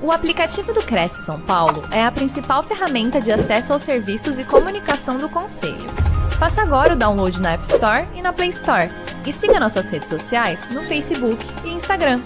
O aplicativo do Cresce São Paulo é a principal ferramenta de acesso aos serviços e comunicação do Conselho. Faça agora o download na App Store e na Play Store. E siga nossas redes sociais no Facebook e Instagram.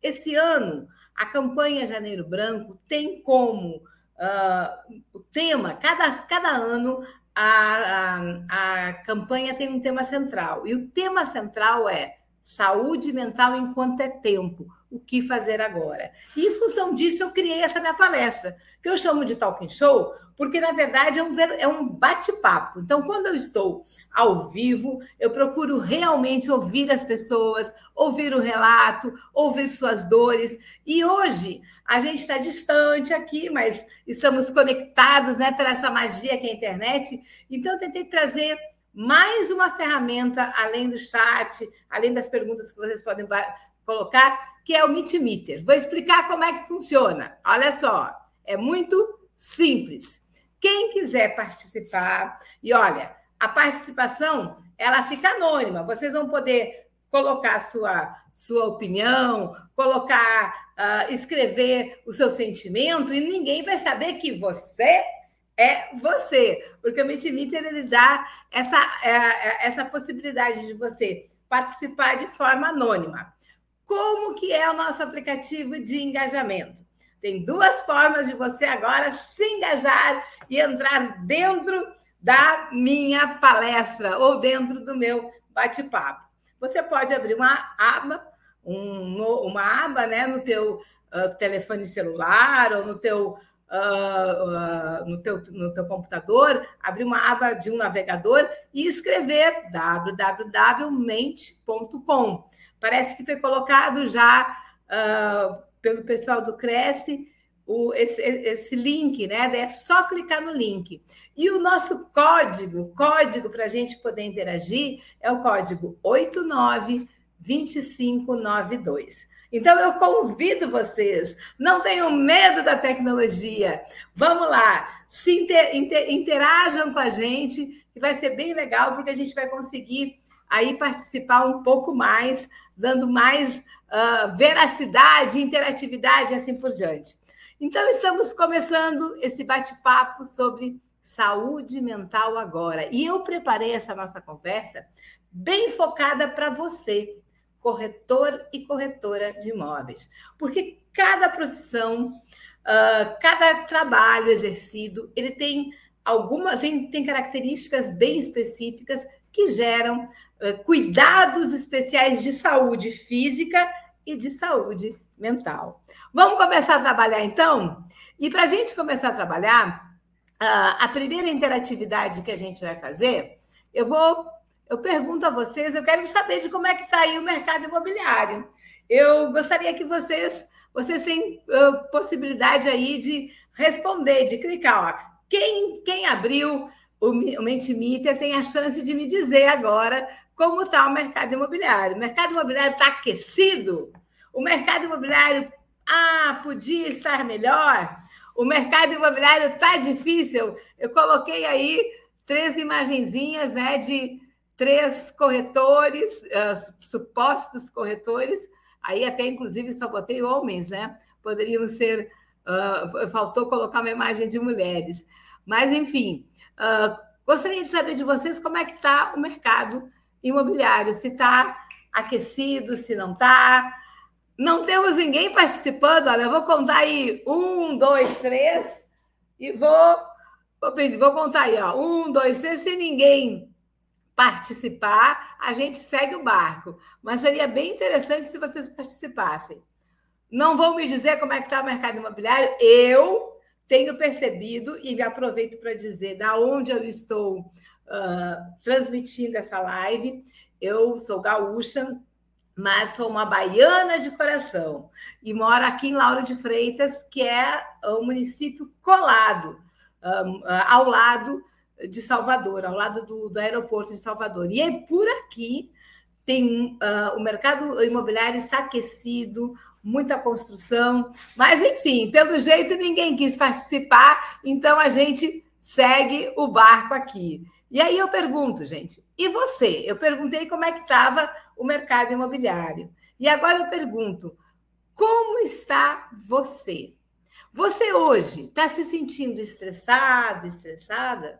Esse ano, a campanha Janeiro Branco tem como uh, o tema, cada, cada ano, a, a, a campanha tem um tema central. E o tema central é Saúde mental enquanto é tempo. O que fazer agora? E em função disso, eu criei essa minha palestra, que eu chamo de Talking Show, porque na verdade é um, é um bate-papo. Então, quando eu estou ao vivo, eu procuro realmente ouvir as pessoas, ouvir o relato, ouvir suas dores. E hoje a gente está distante aqui, mas estamos conectados né, para essa magia que é a internet. Então, eu tentei trazer mais uma ferramenta, além do chat, além das perguntas que vocês podem colocar, que é o Meet Meter. Vou explicar como é que funciona. Olha só, é muito simples. Quem quiser participar, e olha, a participação ela fica anônima. Vocês vão poder colocar sua sua opinião, colocar, uh, escrever o seu sentimento e ninguém vai saber que você é você, porque o Meeting ele dá essa, é, é, essa possibilidade de você participar de forma anônima. Como que é o nosso aplicativo de engajamento? Tem duas formas de você agora se engajar e entrar dentro da minha palestra ou dentro do meu bate-papo. Você pode abrir uma aba, um, uma aba né, no teu uh, telefone celular ou no teu uh, no, teu, no teu computador, abrir uma aba de um navegador e escrever www.mente.com. Parece que foi colocado já uh, pelo pessoal do Cresce o, esse, esse link, né? É só clicar no link. E o nosso código, código para a gente poder interagir, é o código 892592. Então, eu convido vocês, não tenham medo da tecnologia. Vamos lá, se inter, inter, interajam com a gente, que vai ser bem legal, porque a gente vai conseguir aí participar um pouco mais, dando mais uh, veracidade, interatividade e assim por diante. Então, estamos começando esse bate-papo sobre saúde mental agora. E eu preparei essa nossa conversa bem focada para você, corretor e corretora de imóveis. Porque cada profissão, uh, cada trabalho exercido, ele tem alguma tem, tem características bem específicas que geram uh, cuidados especiais de saúde física e de saúde mental. Vamos começar a trabalhar então? E para a gente começar a trabalhar, uh, a primeira interatividade que a gente vai fazer, eu vou eu pergunto a vocês, eu quero saber de como é que está aí o mercado imobiliário. Eu gostaria que vocês, vocês têm uh, possibilidade aí de responder, de clicar. Ó. Quem, quem abriu o, o Mentimeter tem a chance de me dizer agora como está o mercado imobiliário. O mercado imobiliário está aquecido? O mercado imobiliário, ah, podia estar melhor? O mercado imobiliário está difícil? Eu coloquei aí três imagenzinhas né, de três corretores, uh, supostos corretores, aí até inclusive só botei homens, né? Poderiam ser, uh, faltou colocar uma imagem de mulheres. Mas, enfim, uh, gostaria de saber de vocês como é que está o mercado imobiliário, se está aquecido, se não está. Não temos ninguém participando, olha, eu vou contar aí um, dois, três, e vou, vou, vou contar aí, ó, um, dois, três, se ninguém participar, a gente segue o barco. Mas seria bem interessante se vocês participassem. Não vão me dizer como é que está o mercado imobiliário. Eu tenho percebido e me aproveito para dizer da onde eu estou uh, transmitindo essa live. Eu sou gaúcha, mas sou uma baiana de coração e moro aqui em Lauro de Freitas, que é o município colado, um, uh, ao lado de Salvador, ao lado do, do aeroporto de Salvador. E é por aqui tem uh, o mercado imobiliário está aquecido, muita construção, mas enfim, pelo jeito ninguém quis participar, então a gente segue o barco aqui. E aí eu pergunto, gente, e você? Eu perguntei como é que estava o mercado imobiliário. E agora eu pergunto: como está você? Você hoje está se sentindo estressado, estressada?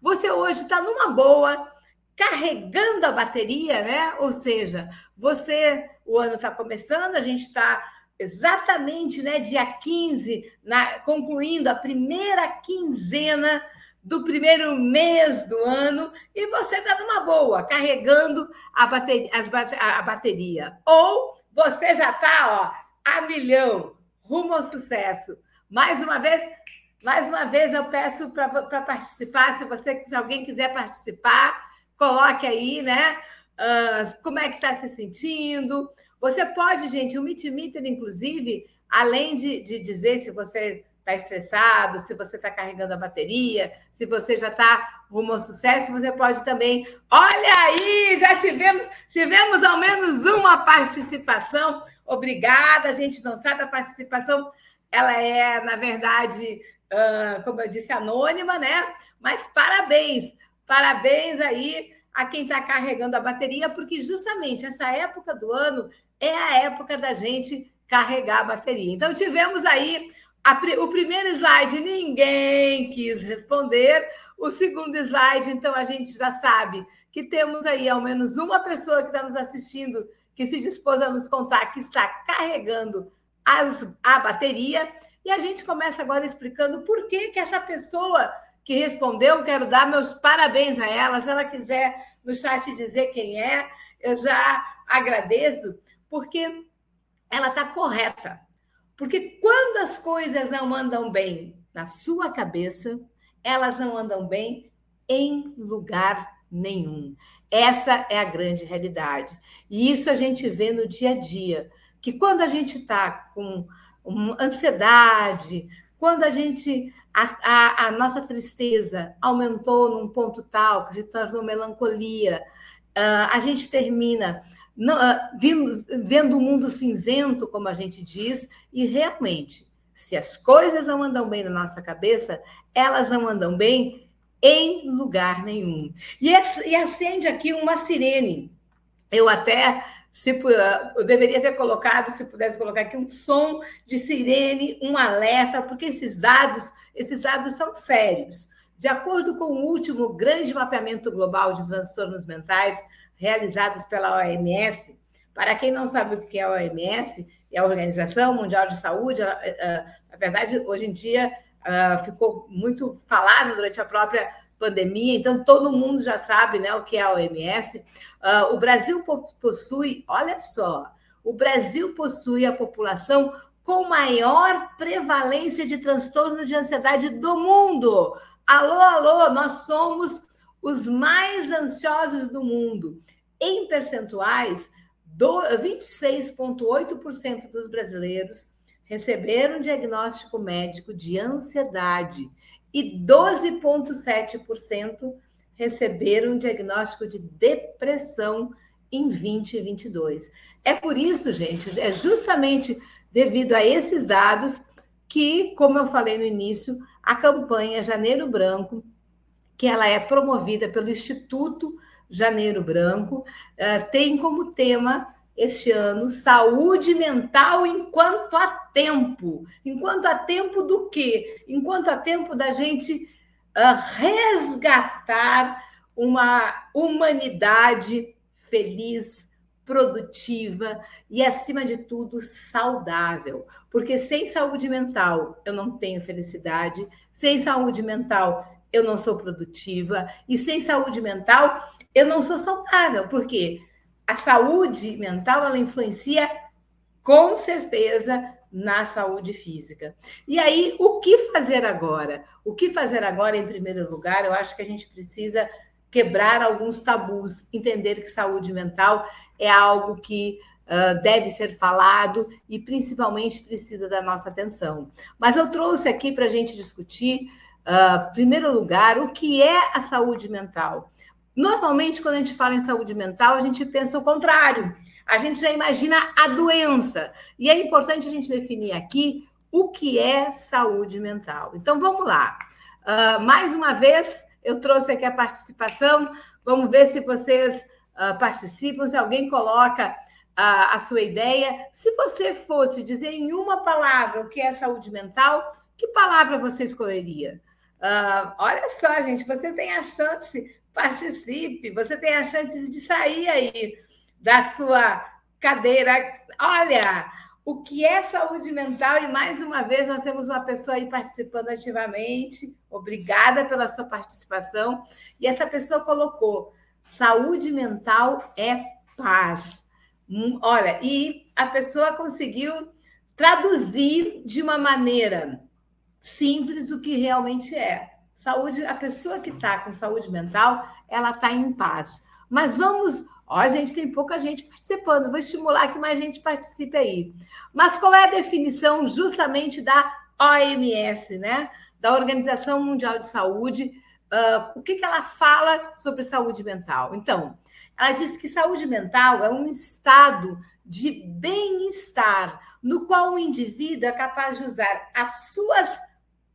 Você hoje está numa boa, carregando a bateria, né? Ou seja, você, o ano está começando, a gente está exatamente, né, dia 15, na, concluindo a primeira quinzena do primeiro mês do ano e você está numa boa, carregando a bateria, as, a bateria. Ou você já está a milhão, rumo ao sucesso. Mais uma vez, mais uma vez eu peço para participar. Se você, se alguém quiser participar, coloque aí, né? Uh, como é que está se sentindo? Você pode, gente, o Meet Meter, inclusive, além de, de dizer se você está estressado, se você está carregando a bateria, se você já está rumo ao sucesso, você pode também. Olha aí, já tivemos, tivemos ao menos uma participação. Obrigada, a gente não sabe a participação, ela é, na verdade, uh, como eu disse, anônima, né? Mas parabéns, parabéns aí a quem está carregando a bateria, porque justamente essa época do ano é a época da gente carregar a bateria. Então, tivemos aí a, o primeiro slide, ninguém quis responder. O segundo slide, então, a gente já sabe que temos aí ao menos uma pessoa que está nos assistindo que se dispôs a nos contar que está carregando as, a bateria. E a gente começa agora explicando por que, que essa pessoa que respondeu, quero dar meus parabéns a ela. Se ela quiser no chat dizer quem é, eu já agradeço, porque ela está correta. Porque quando as coisas não andam bem na sua cabeça, elas não andam bem em lugar nenhum. Essa é a grande realidade. E isso a gente vê no dia a dia, que quando a gente está com ansiedade, quando a gente a, a, a, nossa tristeza aumentou num ponto tal que se tornou melancolia, uh, a gente termina não, ah, vendo, vendo o mundo cinzento, como a gente diz, e realmente, se as coisas não andam bem na nossa cabeça, elas não andam bem em lugar nenhum. E, e acende aqui uma sirene. Eu até se, eu deveria ter colocado, se pudesse colocar aqui um som de sirene, um alerta, porque esses dados, esses dados são sérios. De acordo com o último grande mapeamento global de transtornos mentais, realizados pela OMS. Para quem não sabe o que é a OMS, é a Organização Mundial de Saúde, na verdade, hoje em dia ficou muito falado durante a própria pandemia, então todo mundo já sabe né, o que é a OMS. O Brasil possui, olha só, o Brasil possui a população com maior prevalência de transtorno de ansiedade do mundo. Alô, alô, nós somos os mais ansiosos do mundo. Em percentuais, 26,8% dos brasileiros receberam diagnóstico médico de ansiedade e 12,7% receberam diagnóstico de depressão em 2022. É por isso, gente, é justamente devido a esses dados que, como eu falei no início, a campanha Janeiro Branco que ela é promovida pelo Instituto Janeiro Branco, eh, tem como tema este ano saúde mental enquanto há tempo. Enquanto há tempo do quê? Enquanto há tempo da gente eh, resgatar uma humanidade feliz, produtiva e, acima de tudo, saudável. Porque sem saúde mental eu não tenho felicidade, sem saúde mental eu não sou produtiva, e sem saúde mental, eu não sou saudável, porque a saúde mental ela influencia com certeza na saúde física. E aí, o que fazer agora? O que fazer agora, em primeiro lugar, eu acho que a gente precisa quebrar alguns tabus, entender que saúde mental é algo que uh, deve ser falado e principalmente precisa da nossa atenção. Mas eu trouxe aqui para a gente discutir Uh, primeiro lugar, o que é a saúde mental? Normalmente, quando a gente fala em saúde mental, a gente pensa o contrário. A gente já imagina a doença. E é importante a gente definir aqui o que é saúde mental. Então, vamos lá. Uh, mais uma vez, eu trouxe aqui a participação. Vamos ver se vocês uh, participam, se alguém coloca a, a sua ideia. Se você fosse dizer em uma palavra o que é saúde mental, que palavra você escolheria? Uh, olha só, gente, você tem a chance, participe, você tem a chance de sair aí da sua cadeira. Olha, o que é saúde mental? E mais uma vez nós temos uma pessoa aí participando ativamente. Obrigada pela sua participação. E essa pessoa colocou: saúde mental é paz. Hum, olha, e a pessoa conseguiu traduzir de uma maneira simples o que realmente é. Saúde, a pessoa que está com saúde mental, ela está em paz. Mas vamos, ó, a gente tem pouca gente participando, vou estimular que mais gente participe aí. Mas qual é a definição justamente da OMS, né? Da Organização Mundial de Saúde? Uh, o que, que ela fala sobre saúde mental? Então, ela diz que saúde mental é um estado de bem-estar no qual o indivíduo é capaz de usar as suas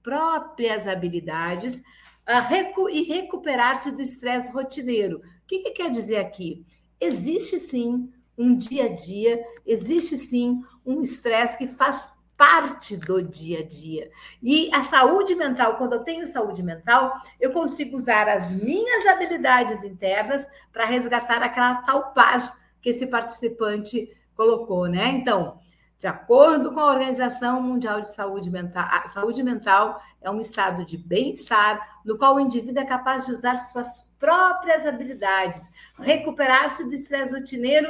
próprias habilidades uh, e recuperar-se do estresse rotineiro. O que, que quer dizer aqui? Existe sim um dia a dia, existe sim um estresse que faz parte do dia a dia. E a saúde mental, quando eu tenho saúde mental, eu consigo usar as minhas habilidades internas para resgatar aquela tal paz que esse participante colocou, né? Então, de acordo com a Organização Mundial de Saúde Mental, a saúde mental é um estado de bem-estar no qual o indivíduo é capaz de usar suas próprias habilidades, recuperar-se do estresse rotineiro,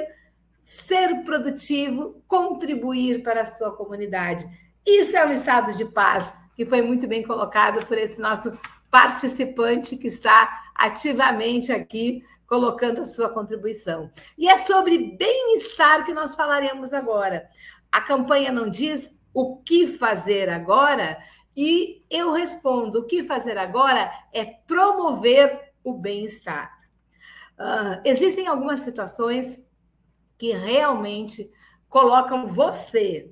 ser produtivo, contribuir para a sua comunidade. Isso é um estado de paz que foi muito bem colocado por esse nosso participante que está ativamente aqui colocando a sua contribuição. E é sobre bem-estar que nós falaremos agora. A campanha não diz o que fazer agora, e eu respondo: o que fazer agora é promover o bem-estar. Uh, existem algumas situações que realmente colocam você,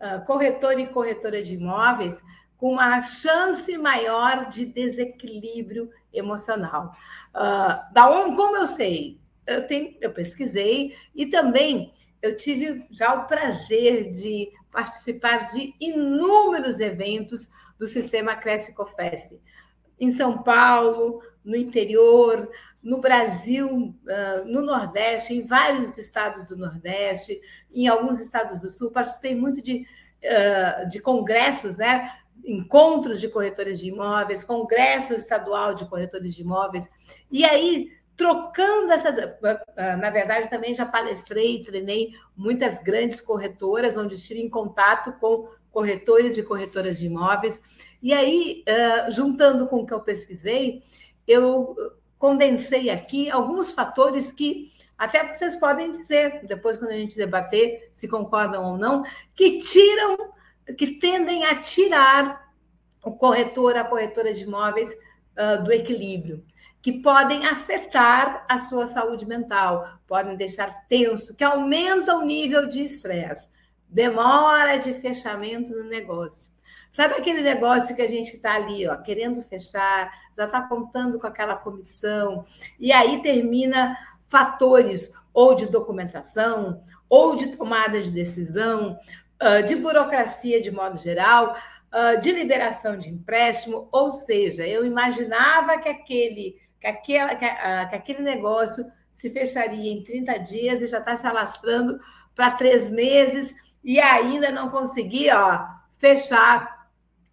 uh, corretor e corretora de imóveis, com uma chance maior de desequilíbrio emocional. Uh, da onde, como eu sei? Eu, tenho, eu pesquisei e também eu tive já o prazer de participar de inúmeros eventos do sistema Cresce Cofesse, em São Paulo, no interior, no Brasil, no Nordeste, em vários estados do Nordeste, em alguns estados do Sul. Participei muito de, de congressos, né? encontros de corretores de imóveis, congresso estadual de corretores de imóveis. E aí trocando essas. Ah, na verdade, também já palestrei, treinei muitas grandes corretoras, onde estive em contato com corretores e corretoras de imóveis. E aí, juntando com o que eu pesquisei, eu condensei aqui alguns fatores que até vocês podem dizer, depois, quando a gente debater, se concordam ou não, que tiram, que tendem a tirar o corretor, a corretora de imóveis do equilíbrio que podem afetar a sua saúde mental, podem deixar tenso, que aumentam o nível de estresse, demora de fechamento do negócio. Sabe aquele negócio que a gente está ali, ó, querendo fechar, já está contando com aquela comissão, e aí termina fatores ou de documentação, ou de tomada de decisão, de burocracia de modo geral, de liberação de empréstimo, ou seja, eu imaginava que aquele que, aquela, que, uh, que aquele negócio se fecharia em 30 dias e já está se alastrando para três meses e ainda não consegui ó, fechar,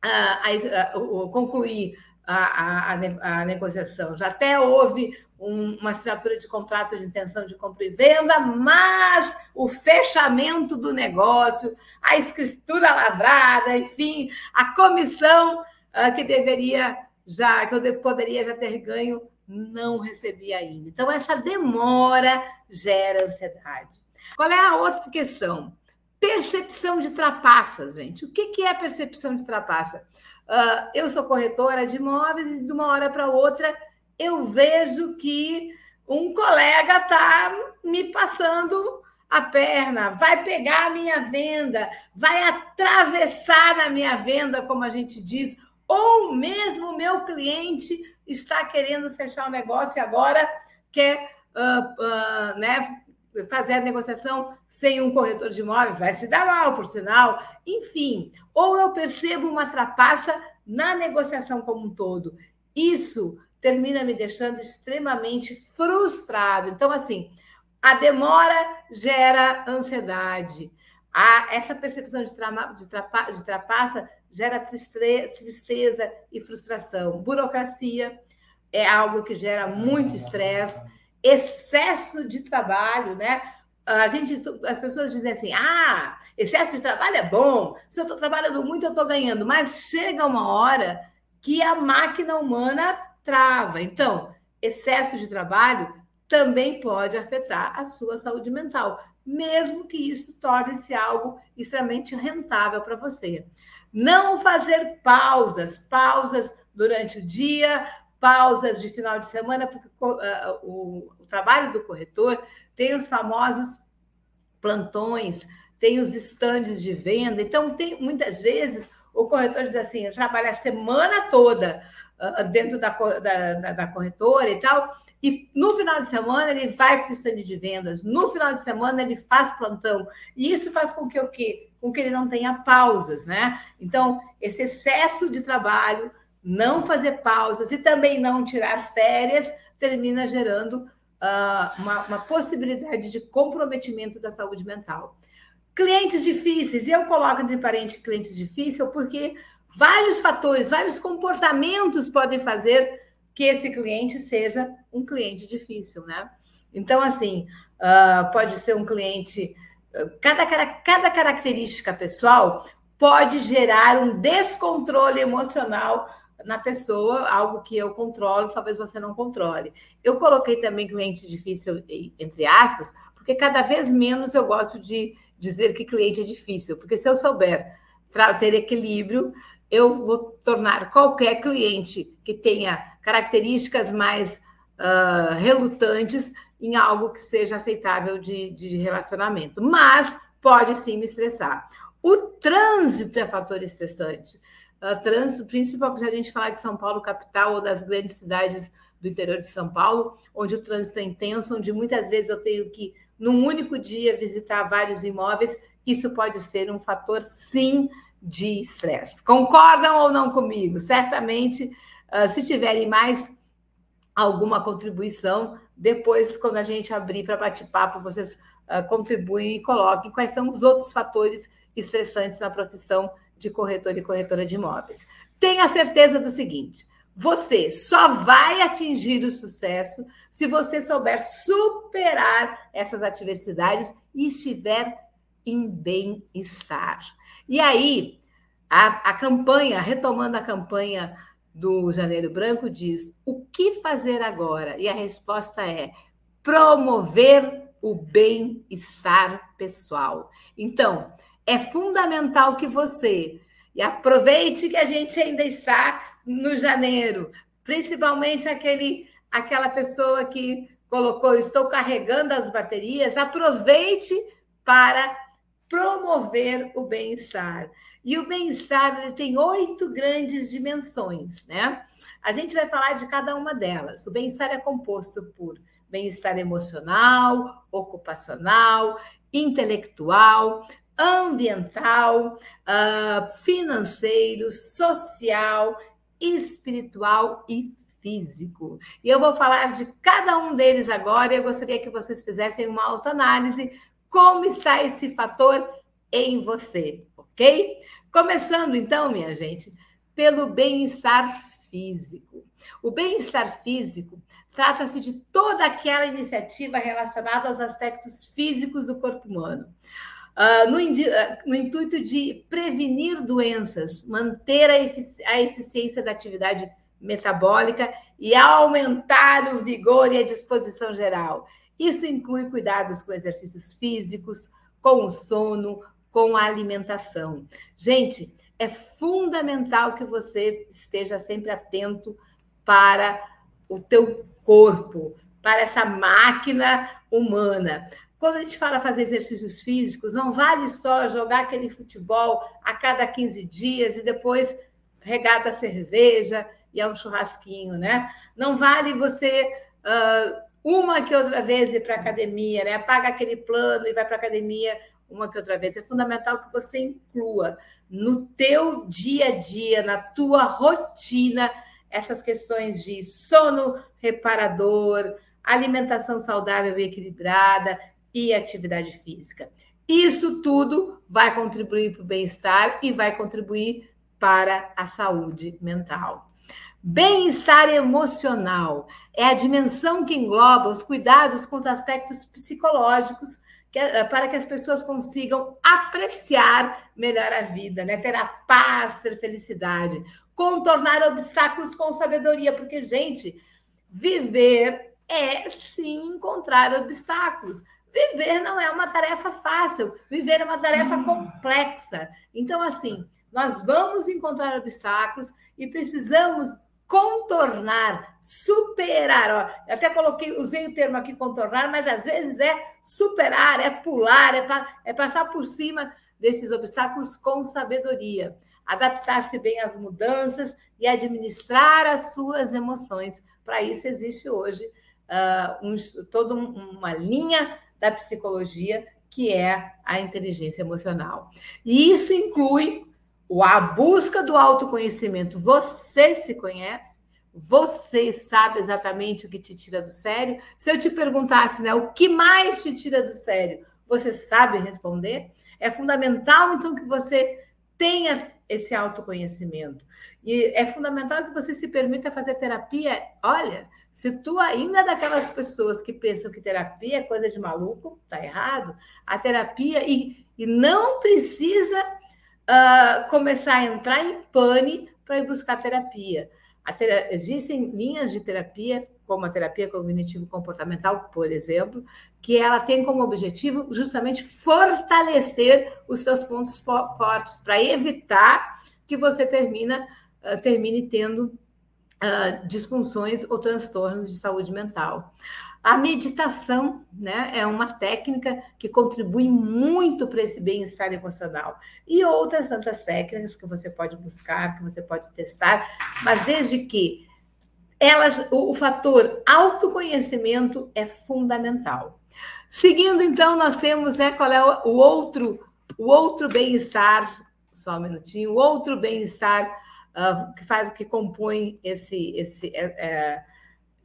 uh, uh, concluir a, a, a, negociação. Já até houve um, uma assinatura de contrato de intenção de compra e venda, mas o fechamento do negócio, a escritura lavrada, enfim, a comissão uh, que deveria já, que eu poderia já ter ganho não recebi ainda. Então, essa demora gera ansiedade. Qual é a outra questão? Percepção de trapaças, gente. O que é percepção de trapaça? Uh, eu sou corretora de imóveis e de uma hora para outra eu vejo que um colega está me passando a perna, vai pegar a minha venda, vai atravessar a minha venda, como a gente diz, ou mesmo o meu cliente está querendo fechar o negócio e agora quer uh, uh, né, fazer a negociação sem um corretor de imóveis, vai se dar mal, por sinal. Enfim, ou eu percebo uma trapaça na negociação como um todo. Isso termina me deixando extremamente frustrado. Então, assim, a demora gera ansiedade. A, essa percepção de, trama, de, de trapaça gera tristeza e frustração. Burocracia é algo que gera muito estresse, excesso de trabalho, né? A gente, as pessoas dizem assim: ah, excesso de trabalho é bom, se eu estou trabalhando muito, eu estou ganhando, mas chega uma hora que a máquina humana trava. Então, excesso de trabalho também pode afetar a sua saúde mental, mesmo que isso torne-se algo extremamente rentável para você. Não fazer pausas, pausas durante o dia, pausas de final de semana, porque uh, o, trabalho do corretor tem os famosos plantões, tem os estandes de venda. Então, tem muitas vezes o corretor diz assim: eu trabalho a semana toda uh, dentro da, da, da, corretora e tal, e no final de semana ele vai para o stand de vendas, no final de semana ele faz plantão, e isso faz com que o quê? Com que ele não tenha pausas, né? Então, esse excesso de trabalho, não fazer pausas e também não tirar férias, termina gerando uh, uma, uma possibilidade de comprometimento da saúde mental. Clientes difíceis, eu coloco entre parênteses clientes difíceis porque vários fatores, vários comportamentos podem fazer que esse cliente seja um cliente difícil, né? Então, assim, uh, pode ser um cliente. Cada, cada característica pessoal pode gerar um descontrole emocional na pessoa, algo que eu controlo, talvez você não controle. Eu coloquei também cliente difícil, entre aspas, porque cada vez menos eu gosto de dizer que cliente é difícil, porque se eu souber ter equilíbrio, eu vou tornar qualquer cliente que tenha características mais uh, relutantes em algo que seja aceitável de, de relacionamento. Mas pode sim me estressar. O trânsito é fator estressante. Uh, trânsito, principalmente se a gente falar de São Paulo, capital, ou das grandes cidades do interior de São Paulo, onde o trânsito é intenso, onde muitas vezes eu tenho que, num único dia, visitar vários imóveis. Isso pode ser um fator, sim, de estresse. Concordam ou não comigo? Certamente, uh, se tiverem mais alguma contribuição, depois, quando a gente abrir para bate-papo, vocês uh, contribuem e coloquem quais são os outros fatores estressantes na profissão de corretor e corretora de imóveis. Tenha certeza do seguinte: você só vai atingir o sucesso se você souber superar essas adversidades e estiver em bem-estar. E aí, a, a campanha, retomando a campanha do Janeiro Branco, diz: o que fazer agora? E a resposta é promover o bem-estar pessoal. Então, é fundamental que você e aproveite que a gente ainda está no janeiro, principalmente aquele aquela pessoa que colocou estou carregando as baterias, aproveite para promover o bem-estar. E o bem-estar ele tem oito grandes dimensões, né? A gente vai falar de cada uma delas. O bem-estar é composto por bem-estar emocional, ocupacional, intelectual, ambiental, uh, financeiro, social, espiritual e físico. E eu vou falar de cada um deles agora e eu gostaria que vocês fizessem uma autoanálise como está esse fator em você, ok? Começando então, minha gente, pelo bem-estar físico. O bem-estar físico trata-se de toda aquela iniciativa relacionada aos aspectos físicos do corpo humano. Uh, no, uh, no, intuito de prevenir doenças, manter a, efici a eficiência da atividade metabólica e aumentar o vigor e a disposição geral. Isso inclui cuidados com exercícios físicos, com o sono, com a alimentação. Gente, é fundamental que você esteja sempre atento para o teu corpo, para essa máquina humana. Quando a gente fala fazer exercícios físicos, não vale só jogar aquele futebol a cada 15 dias e depois regado a cerveja e a um churrasquinho, né? Não vale você uh, uma que outra vez ir para academia, né? Paga aquele plano e vai para academia uma que outra vez. É fundamental que você inclua no teu dia a dia, na tua rotina, essas questões de sono reparador, alimentação saudável e equilibrada e atividade física. Isso tudo vai contribuir para o bem-estar e vai contribuir para a saúde mental. Bem-estar emocional é a dimensão que engloba os cuidados com os aspectos psicológicos que, eh, para que as pessoas consigam apreciar melhor a vida, né? ter a paz, ter felicidade, contornar obstáculos com sabedoria, porque, gente, viver é sim encontrar obstáculos. Viver não é uma tarefa fácil, viver é uma tarefa hum. complexa. Então, assim, nós vamos encontrar obstáculos e precisamos contornar, superar. Ó, até coloquei, usei o termo aqui contornar, mas às vezes é superar, é pular, é, pa, é passar por cima desses obstáculos com sabedoria, adaptar-se bem às mudanças e administrar as suas emoções. Para isso existe hoje uh, um, toda uma linha da psicologia que é a inteligência emocional. E isso inclui a busca do autoconhecimento. Você se conhece? Você sabe exatamente o que te tira do sério? Se eu te perguntasse, né, o que mais te tira do sério, você sabe responder? É fundamental, então, que você tenha esse autoconhecimento. E é fundamental que você se permita fazer terapia. Olha, se tu ainda é daquelas pessoas que pensam que terapia é coisa de maluco, tá errado. A terapia e, e não precisa uh, começar a entrar em pane para ir buscar terapia. Ter... Existem linhas de terapia, como a terapia cognitivo-comportamental, por exemplo, que ela tem como objetivo justamente fortalecer os seus pontos fortes para evitar que você termina, uh, termine tendo uh, disfunções ou transtornos de saúde mental. A meditação né, é uma técnica que contribui muito para esse bem-estar emocional. E outras tantas técnicas que você pode buscar, que você pode testar, mas desde que elas, o, o fator autoconhecimento é fundamental. Seguindo, então, nós temos né, qual é o, o outro, o outro bem-estar, só um minutinho, o outro bem-estar uh, que faz, que compõe esse, esse é, é,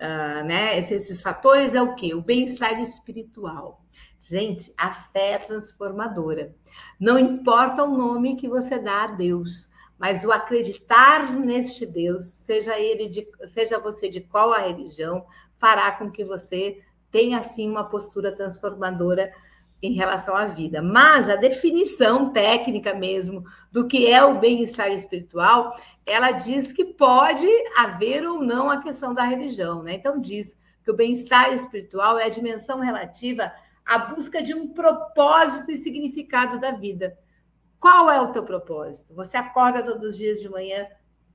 uh, né, esses, fatores é o quê? O bem-estar espiritual. Gente, a fé é transformadora. Não importa o nome que você dá a Deus, mas o acreditar neste Deus, seja ele de, seja você de qual a religião, fará com que você tenha assim uma postura transformadora em relação à vida. Mas a definição técnica mesmo do que é o bem-estar espiritual, ela diz que pode haver ou não a questão da religião, né? Então diz que o bem-estar espiritual é a dimensão relativa à busca de um propósito e significado da vida. Qual é o teu propósito? Você acorda todos os dias de manhã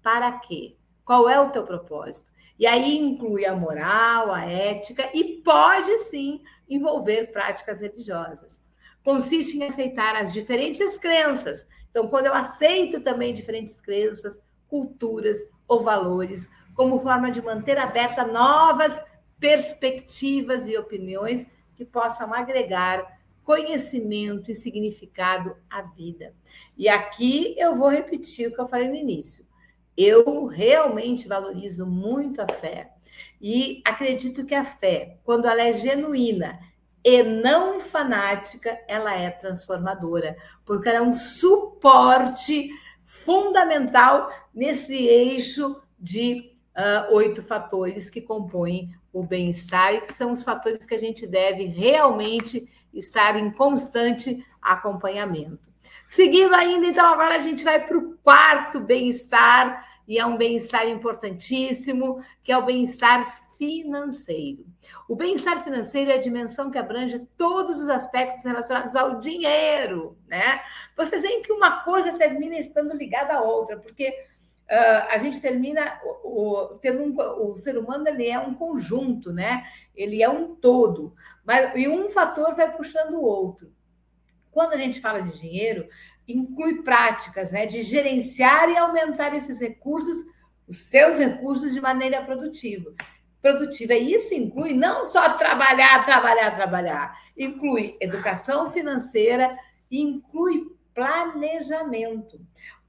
para quê? Qual é o teu propósito? E aí inclui a moral, a ética e pode sim envolver práticas religiosas. Consiste em aceitar as diferentes crenças. Então, quando eu aceito também diferentes crenças, culturas ou valores, como forma de manter aberta novas perspectivas e opiniões que possam agregar conhecimento e significado à vida. E aqui eu vou repetir o que eu falei no início. Eu realmente valorizo muito a fé e acredito que a fé, quando ela é genuína e não fanática, ela é transformadora, porque ela é um suporte fundamental nesse eixo de uh, oito fatores que compõem o bem-estar e que são os fatores que a gente deve realmente estar em constante acompanhamento. Seguindo ainda, então, agora a gente vai para o quarto bem-estar, e é um bem-estar importantíssimo, que é o bem-estar financeiro. O bem-estar financeiro é a dimensão que abrange todos os aspectos relacionados ao dinheiro, né? Vocês veem que uma coisa termina estando ligada à outra, porque uh, a gente termina o, o, um, o ser humano ele é um conjunto, né? Ele é um todo, mas e um fator vai puxando o outro. Quando a gente fala de dinheiro, inclui práticas né, de gerenciar e aumentar esses recursos, os seus recursos, de maneira produtiva. produtiva. E isso inclui não só trabalhar, trabalhar, trabalhar, inclui educação financeira, inclui planejamento.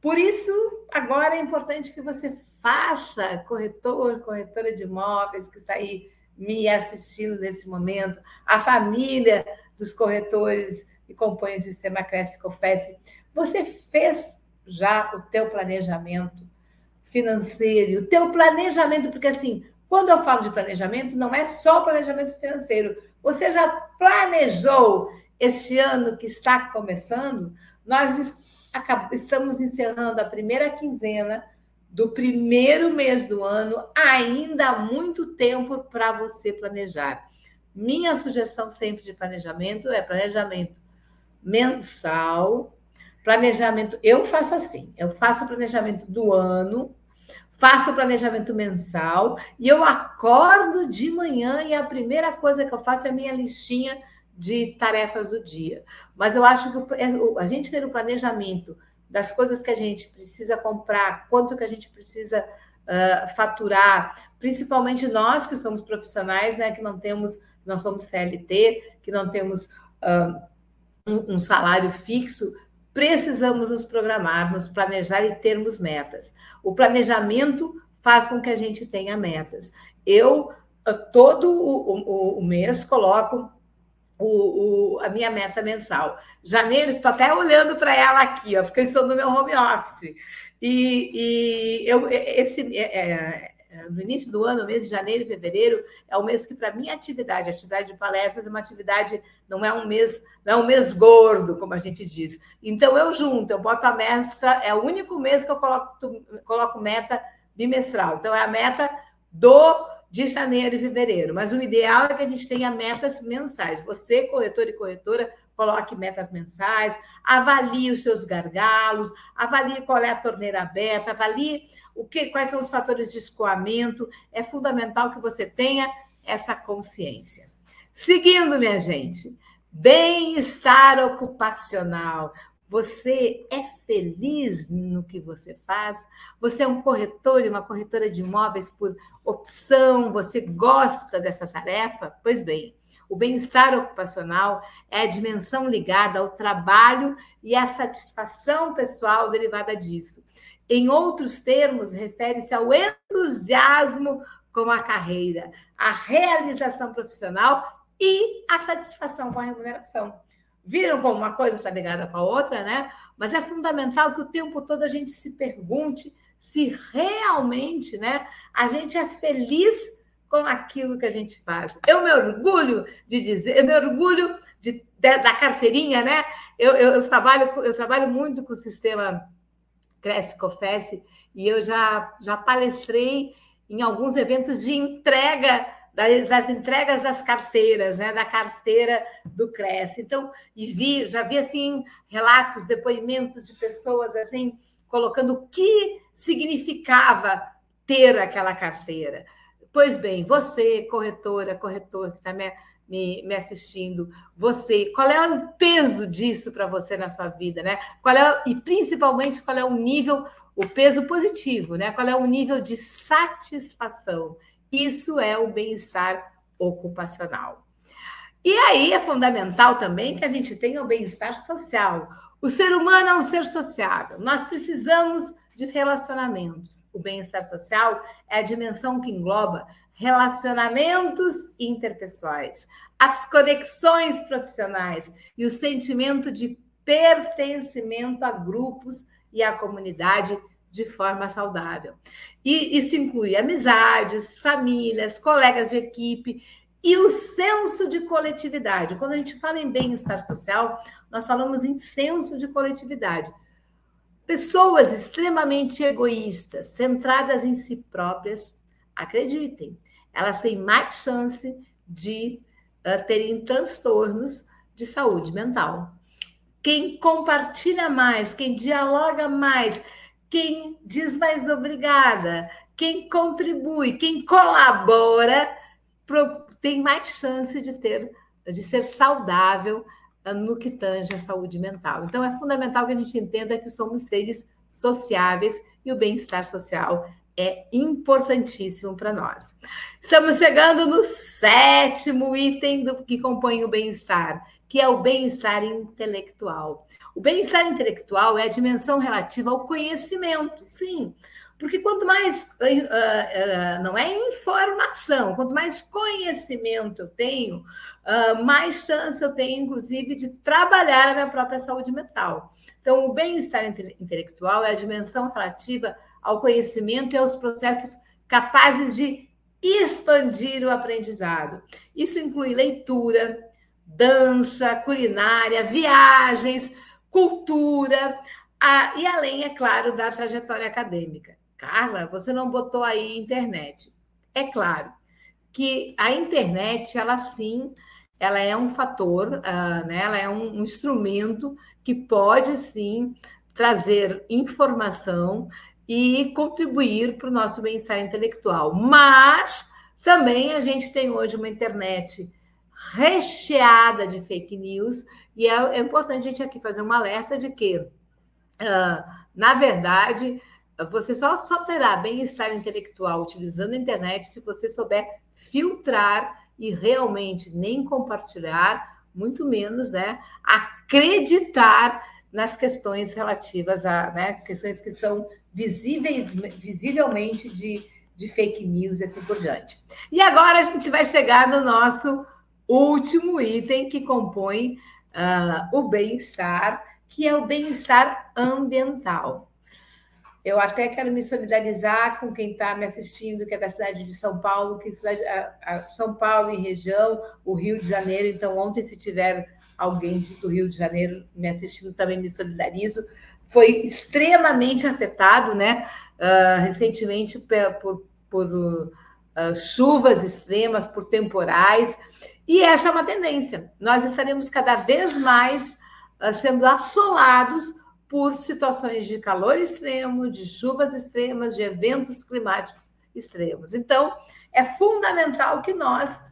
Por isso, agora é importante que você faça, corretor, corretora de imóveis que está aí me assistindo nesse momento, a família dos corretores que compõem o sistema Cresce Confesse, você fez já o teu planejamento financeiro, o teu planejamento, porque assim, quando eu falo de planejamento, não é só planejamento financeiro. Você já planejou este ano que está começando? Nós estamos encerrando a primeira quinzena do primeiro mês do ano, ainda há muito tempo para você planejar. Minha sugestão sempre de planejamento é planejamento mensal, planejamento. Eu faço assim: eu faço o planejamento do ano, faço o planejamento mensal e eu acordo de manhã e a primeira coisa que eu faço é a minha listinha de tarefas do dia. Mas eu acho que é, a gente ter o planejamento das coisas que a gente precisa comprar, quanto que a gente precisa uh, faturar, principalmente nós que somos profissionais, né, que não temos, não somos CLT, que não temos uh, um, um salário fixo, precisamos nos programar, nos planejar e termos metas. O planejamento faz com que a gente tenha metas. Eu, ah, todo o, o, o mês, coloco o, o, a minha meta mensal. Janeiro, estou até olhando para ela aqui, ó, porque eu estou no meu home office. E, e eu, esse, é, é, no início do ano, mês de janeiro e fevereiro, é o mês que, para minha atividade, atividade de palestras, é uma atividade, não é um mês, não é um mês gordo, como a gente diz. Então, eu junto, eu boto a meta, é o único mês que eu coloco, coloco meta bimestral. Então, é a meta do de janeiro e fevereiro. Mas o ideal é que a gente tenha metas mensais. Você, corretor e corretora, coloque metas mensais, avalie os seus gargalos, avalie qual é a torneira aberta, avalie o que, quais são os fatores de escoamento. É fundamental que você tenha essa consciência. Seguindo, minha gente, bem-estar ocupacional. Você é feliz no que você faz? Você é um corretor e uma corretora de imóveis por opção? Você gosta dessa tarefa? Pois bem, o bem-estar ocupacional é a dimensão ligada ao trabalho e à satisfação pessoal derivada disso. Em outros termos, refere-se ao entusiasmo com a carreira, a realização profissional e a satisfação com a remuneração. Viram como uma coisa está ligada com a outra, né? Mas é fundamental que o tempo todo a gente se pergunte se realmente, né, a gente é feliz com aquilo que a gente faz. Eu me orgulho de dizer, eu me orgulho de, de da carteirinha, né? Eu, eu, eu, trabalho, eu trabalho muito com o sistema Cresce Confesse e eu já, já palestrei em alguns eventos de entrega das entregas das carteiras, né, da carteira do Cresce. Então, e vi, já vi assim relatos, depoimentos de pessoas assim colocando o que significava ter aquela carteira. Pois bem, você, corretora, corretor que está me, me, me, assistindo, você, qual é o peso disso para você na sua vida, né? Qual é, e principalmente qual é o nível, o peso positivo, né? Qual é o nível de satisfação isso é o bem-estar ocupacional. E aí é fundamental também que a gente tenha o bem-estar social. O ser humano é um ser sociável. Nós precisamos de relacionamentos. O bem-estar social é a dimensão que engloba relacionamentos interpessoais, as conexões profissionais e o sentimento de pertencimento a grupos e à comunidade de forma saudável. E isso inclui amizades, famílias, colegas de equipe e o senso de coletividade. Quando a gente fala em bem-estar social, nós falamos em senso de coletividade. Pessoas extremamente egoístas, centradas em si próprias, acreditem, elas têm mais chance de uh, terem transtornos de saúde mental. Quem compartilha mais, quem dialoga mais, quem diz mais obrigada, quem contribui, quem colabora, tem mais chance de ter, de ser saudável no que tange a saúde mental. Então, é fundamental que a gente entenda que somos seres sociáveis e o bem-estar social é importantíssimo para nós. Estamos chegando no sétimo item do que compõe o bem-estar, que é o bem-estar intelectual. O bem-estar intelectual é a dimensão relativa ao conhecimento, sim. Porque quanto mais uh, uh, não é informação, quanto mais conhecimento eu tenho, uh, mais chance eu tenho, inclusive, de trabalhar a minha própria saúde mental. Então, o bem-estar intelectual é a dimensão relativa ao conhecimento e aos processos capazes de expandir o aprendizado. Isso inclui leitura, dança, culinária, viagens, cultura, a, e além, é claro, da trajetória acadêmica. Carla, você não botou aí internet. É claro que a internet, ela sim, ela é um fator, uh, né? ela é um, um instrumento que pode sim trazer informação e contribuir para o nosso bem-estar intelectual. Mas também a gente tem hoje uma internet recheada de fake news, e é, é importante a gente aqui fazer um alerta de que, uh, na verdade, você só, só terá bem-estar intelectual utilizando a internet se você souber filtrar e realmente nem compartilhar, muito menos né, acreditar nas questões relativas a né, questões que são visíveis, visivelmente de, de fake news e assim por diante. E agora a gente vai chegar no nosso último item que compõe uh, o bem-estar, que é o bem-estar ambiental. Eu até quero me solidarizar com quem está me assistindo, que é da cidade de São Paulo, que cidade, a, a São Paulo e região, o Rio de Janeiro. Então, ontem, se tiver alguém do Rio de Janeiro me assistindo, também me solidarizo. Foi extremamente afetado, né? Uh, recentemente por, por, por uh, chuvas extremas, por temporais. E essa é uma tendência. Nós estaremos cada vez mais uh, sendo assolados por situações de calor extremo, de chuvas extremas, de eventos climáticos extremos. Então, é fundamental que nós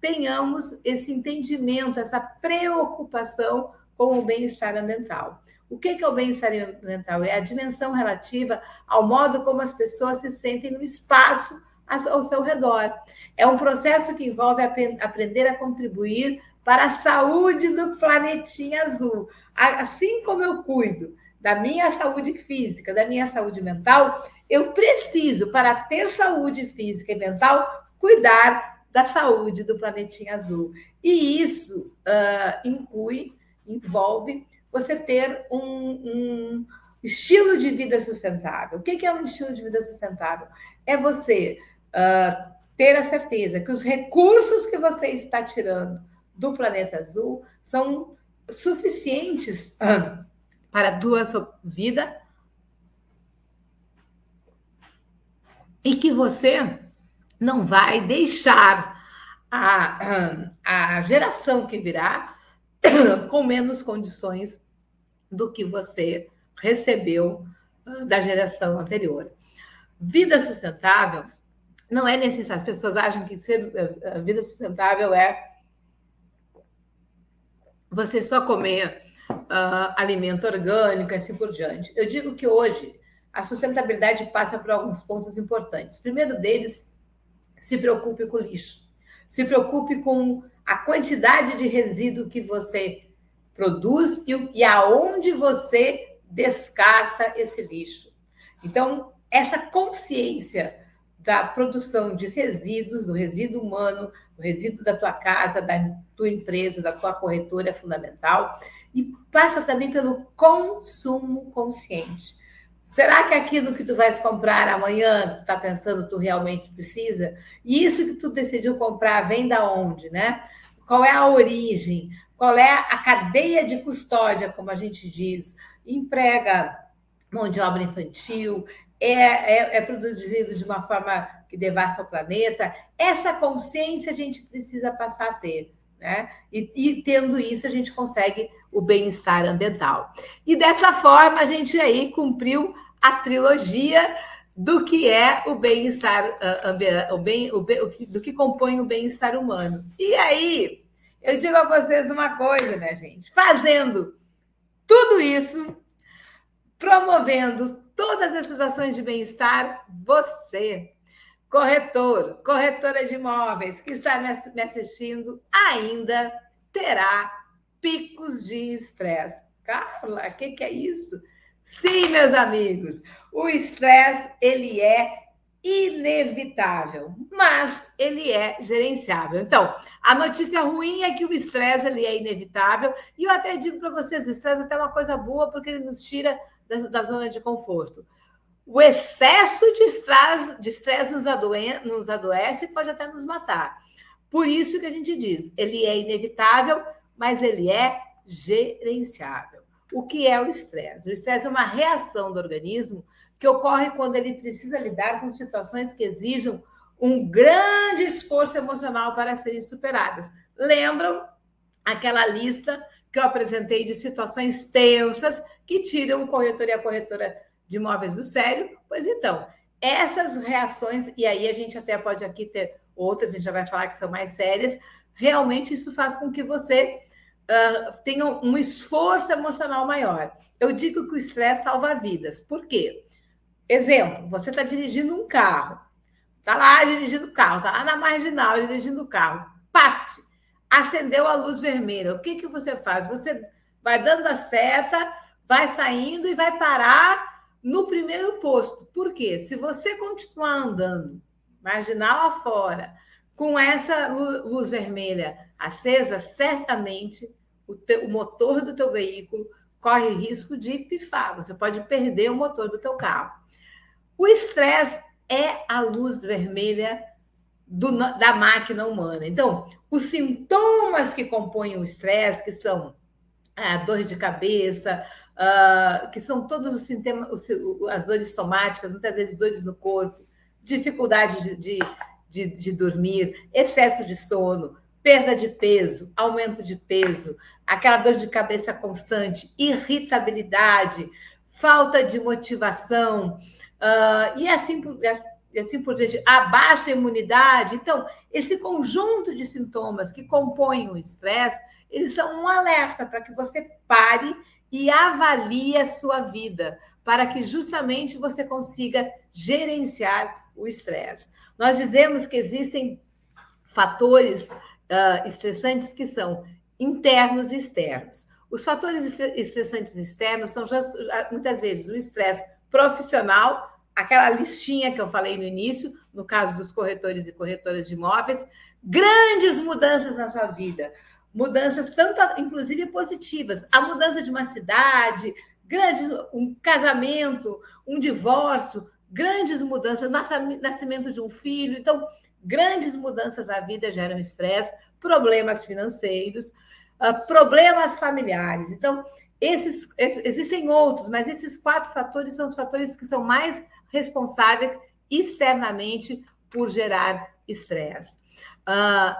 tenhamos esse entendimento, essa preocupação com o bem-estar ambiental. O que é o bem-estar ambiental? É a dimensão relativa ao modo como as pessoas se sentem no espaço ao seu redor. É um processo que envolve aprender a contribuir para a saúde do planetinha azul. Assim como eu cuido da minha saúde física, da minha saúde mental, eu preciso, para ter saúde física e mental, cuidar da saúde do planetinha azul. E isso uh, inclui, envolve você ter um, um, estilo de vida sustentável. O que é um estilo de vida sustentável? É você uh, ter a certeza que os recursos que você está tirando do planeta azul são suficientes. Uh, para tua vida e que você não vai deixar a, a, geração que virá com menos condições do que você recebeu ah, da geração anterior. Vida sustentável não é necessário. As pessoas acham que ser ah, vida sustentável é você só comer uh, alimento orgânico, assim por diante. Eu digo que hoje a sustentabilidade passa por alguns pontos importantes. primeiro deles, se preocupe com o lixo. Se preocupe com a quantidade de resíduo que você produz e, e aonde você descarta esse lixo. Então, essa consciência da produção de resíduos, do resíduo humano, do resíduo da tua casa, da tua empresa, da tua corretora é fundamental e passa também pelo consumo consciente. Será que aquilo que tu vais comprar amanhã, que tu está pensando, tu realmente precisa? E isso que tu decidiu comprar vem da onde, né? Qual é a origem? Qual é a cadeia de custódia, como a gente diz? Emprega mão de obra infantil, é, é, é, produzido de uma forma que devasta o planeta. Essa consciência a gente precisa passar a ter. Né? E, e, tendo isso, a gente consegue o bem-estar ambiental. E dessa forma, a gente aí cumpriu a trilogia do que é o bem-estar uh, o bem, o bem, do que compõe o bem-estar humano. E aí, eu digo a vocês uma coisa, minha gente, fazendo tudo isso, promovendo todas essas ações de bem-estar? Você, corretor, corretora de imóveis que está me assistindo, ainda terá picos de estresse. Carla, o que, que é isso? Sim, meus amigos, o estresse ele é inevitável, mas ele é gerenciável. Então, a notícia ruim é que o estresse ele é inevitável e eu até digo para vocês, o estresse é até uma coisa boa porque ele nos tira da, da zona de conforto. O excesso de estresse, de estresse nos, adoe, nos adoece e pode até nos matar. Por isso que a gente diz, ele é inevitável, mas ele é gerenciável. O que é o estresse? O estresse é uma reação do organismo que ocorre quando ele precisa lidar com situações que exijam um grande esforço emocional para serem superadas. Lembram aquela lista que eu apresentei de situações tensas que tiram o corretor e a corretora de imóveis do sério? Pois então, essas reações, e aí a gente até pode aqui ter outras, a gente já vai falar que são mais sérias, realmente isso faz com que você uh, tenha um esforço emocional maior. Eu digo que o estresse salva vidas. Por quê? Exemplo, você está dirigindo um carro, está lá dirigindo o carro, está lá na marginal dirigindo o carro, paft, acendeu a luz vermelha. O que, que você faz? Você vai dando a seta, vai saindo e vai parar no primeiro posto. Por quê? Se você continuar andando marginal afora, com essa luz vermelha acesa, certamente o, teu, o motor do teu veículo corre risco de pifar. Você pode perder o motor do teu carro. O estresse é a luz vermelha do, da máquina humana. Então, os sintomas que compõem o estresse, que são a dor de cabeça, uh, que são todos os sintomas, as dores somáticas, muitas vezes dores no corpo, dificuldade de, de, de, de dormir, excesso de sono, perda de peso, aumento de peso, aquela dor de cabeça constante, irritabilidade, falta de motivação, uh, e, assim por, e assim por diante, a baixa imunidade. Então, esse conjunto de sintomas que compõem o estresse, eles são um alerta para que você pare e avalie a sua vida, para que justamente você consiga gerenciar o estresse. Nós dizemos que existem fatores uh, estressantes que são internos e externos. Os fatores estressantes externos são já, muitas vezes o estresse profissional, aquela listinha que eu falei no início, no caso dos corretores e corretoras de imóveis, grandes mudanças na sua vida, mudanças tanto inclusive positivas, a mudança de uma cidade, grandes um casamento, um divórcio, grandes mudanças, nascimento de um filho, então grandes mudanças na vida geram estresse, problemas financeiros, uh, problemas familiares. Então, esses, existem outros, mas esses quatro fatores são os fatores que são mais responsáveis externamente por gerar estresse. Uh,